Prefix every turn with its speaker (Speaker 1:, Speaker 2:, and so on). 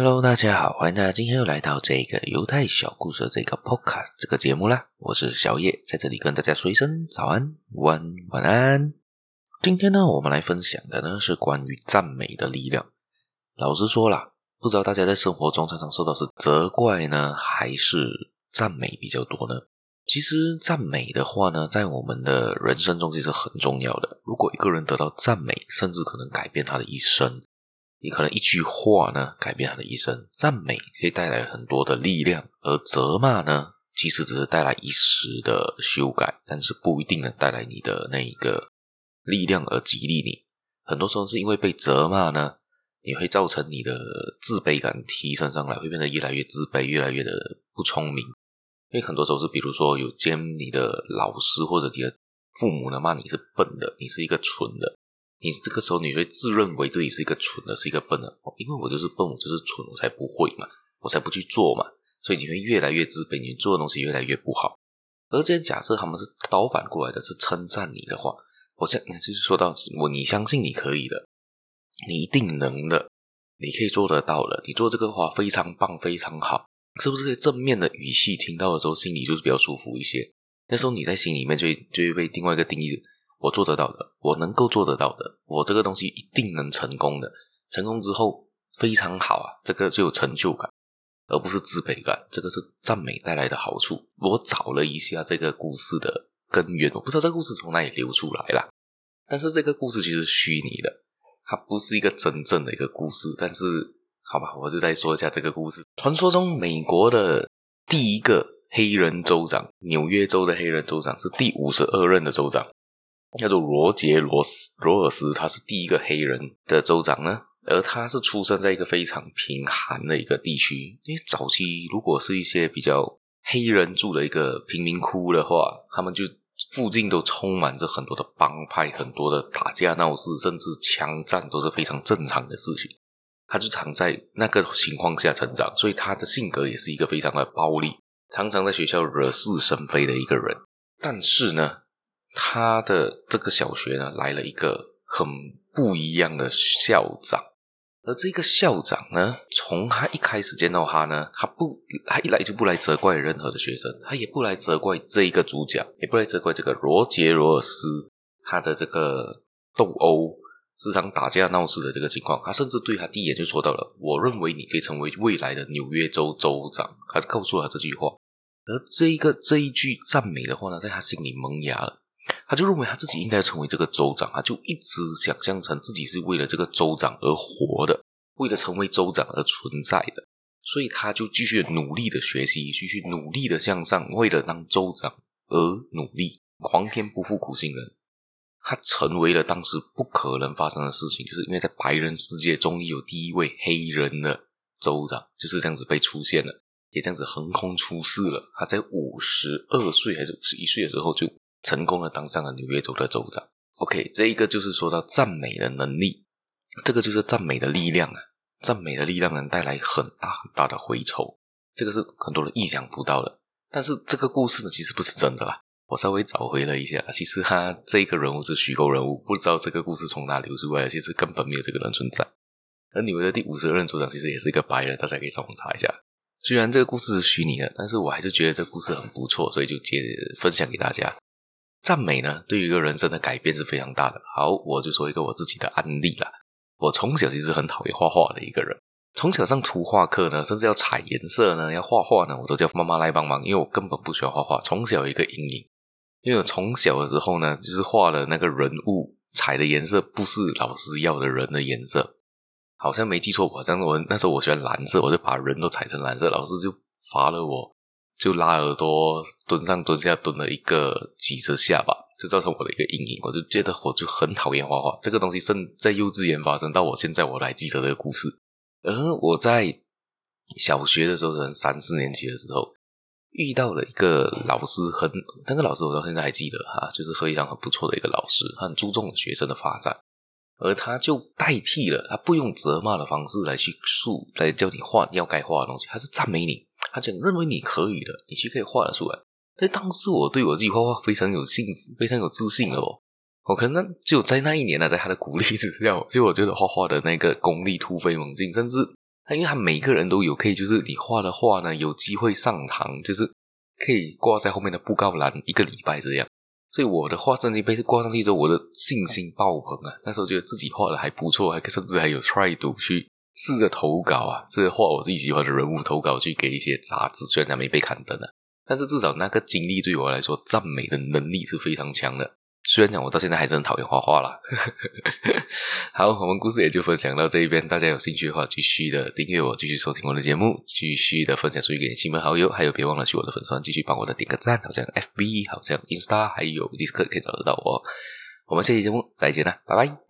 Speaker 1: Hello，大家好，欢迎大家今天又来到这个犹太小故事的这个 Podcast 这个节目啦。我是小叶，在这里跟大家说一声早安、晚、晚安。今天呢，我们来分享的呢是关于赞美的力量。老实说啦，不知道大家在生活中常常受到是责怪呢，还是赞美比较多呢？其实赞美的话呢，在我们的人生中其实很重要的。如果一个人得到赞美，甚至可能改变他的一生。你可能一句话呢，改变他的一生。赞美可以带来很多的力量，而责骂呢，其实只是带来一时的修改，但是不一定能带来你的那一个力量而激励你。很多时候是因为被责骂呢，你会造成你的自卑感提升上来，会变得越来越自卑，越来越的不聪明。因为很多时候是，比如说有兼你的老师或者你的父母呢，骂你是笨的，你是一个蠢的。你这个时候，你会自认为自己是一个蠢的，是一个笨的，因为我就是笨，我就是蠢，我才不会嘛，我才不去做嘛，所以你会越来越自卑，你做的东西越来越不好。而这样假设他们是倒反过来的，是称赞你的话，我现在就是说到我，你相信你可以的，你一定能的，你可以做得到的，你做这个话非常棒，非常好，是不是？正面的语气听到的时候，心里就是比较舒服一些。那时候你在心里面就就会被另外一个定义。我做得到的，我能够做得到的，我这个东西一定能成功的。成功之后非常好啊，这个就有成就感，而不是自卑感。这个是赞美带来的好处。我找了一下这个故事的根源，我不知道这个故事从哪里流出来啦。但是这个故事其实虚拟的，它不是一个真正的一个故事。但是好吧，我就再说一下这个故事。传说中，美国的第一个黑人州长，纽约州的黑人州长是第五十二任的州长。叫做罗杰罗斯罗尔斯，他是第一个黑人的州长呢，而他是出生在一个非常贫寒的一个地区。因为早期如果是一些比较黑人住的一个贫民窟的话，他们就附近都充满着很多的帮派，很多的打架闹事，甚至枪战都是非常正常的事情。他就常在那个情况下成长，所以他的性格也是一个非常的暴力，常常在学校惹是生非的一个人。但是呢，他的这个小学呢，来了一个很不一样的校长，而这个校长呢，从他一开始见到他呢，他不，他一来就不来责怪任何的学生，他也不来责怪这一个主角，也不来责怪这个罗杰罗尔斯他的这个斗殴、时常打架闹事的这个情况，他甚至对他第一眼就说到了：“我认为你可以成为未来的纽约州州长。”他告诉了他这句话，而这一个这一句赞美的话呢，在他心里萌芽了。他就认为他自己应该成为这个州长，他就一直想象成自己是为了这个州长而活的，为了成为州长而存在的，所以他就继续努力的学习，继续努力的向上，为了当州长而努力。皇天不负苦心人，他成为了当时不可能发生的事情，就是因为在白人世界终于有第一位黑人的州长，就是这样子被出现了，也这样子横空出世了。他在五十二岁还是五十一岁的时候就。成功的当上了纽约州的州长。OK，这一个就是说到赞美的能力，这个就是赞美的力量啊！赞美的力量能带来很大很大的回酬，这个是很多人意想不到的。但是这个故事呢，其实不是真的啦。我稍微找回了一下，其实他这个人物是虚构人物，不知道这个故事从哪流出来的，其实根本没有这个人存在。而纽约的第五十二任州长其实也是一个白人，大家可以上网查一下。虽然这个故事是虚拟的，但是我还是觉得这个故事很不错，所以就接分享给大家。赞美呢，对于一个人生的改变是非常大的。好，我就说一个我自己的案例啦。我从小其实很讨厌画画的一个人，从小上图画课呢，甚至要彩颜色呢，要画画呢，我都叫妈妈来帮忙，因为我根本不喜欢画画。从小有一个阴影，因为我从小的时候呢，就是画的那个人物彩的颜色不是老师要的人的颜色，好像没记错吧？像我那时候我喜欢蓝色，我就把人都彩成蓝色，老师就罚了我。就拉耳朵蹲上蹲下蹲了一个几十下吧，就造成我的一个阴影。我就觉得我就很讨厌画画这个东西，甚在幼稚园发生到我现在，我还记得这个故事。而我在小学的时候，可能三四年级的时候，遇到了一个老师很，那个老师我到现在还记得哈，就是非常很不错的一个老师，他很注重学生的发展，而他就代替了他不用责骂的方式来去述来教你画要该画的东西，他是赞美你。他讲认为你可以的，你其实可以画得出来。在当时，我对我自己画画非常有信，非常有自信的哦。我可能就在那一年呢，在他的鼓励之下，就我觉得画画的那个功力突飞猛进，甚至他因为他每个人都有可以，就是你画的画呢，有机会上堂，就是可以挂在后面的布告栏一个礼拜这样。所以我的画圣经被挂上去之后，我的信心爆棚啊！那时候觉得自己画的还不错，还甚至还有 try 读去试着投稿啊，这个画我自己喜欢的人物投稿去给一些杂志，虽然它没被刊登啊，但是至少那个经历对我来说，赞美的能力是非常强的。虽然讲我到现在还是很讨厌画画啦。好，我们故事也就分享到这一边。大家有兴趣的话，继续的订阅我，继续收听我的节目，继续的分享出去给亲朋好友。还有，别忘了去我的粉丝团继续帮我的点个赞，好像 FB，好像 Insta，还有 Discord 可以找得到我。我们下期节目再见啦，拜拜。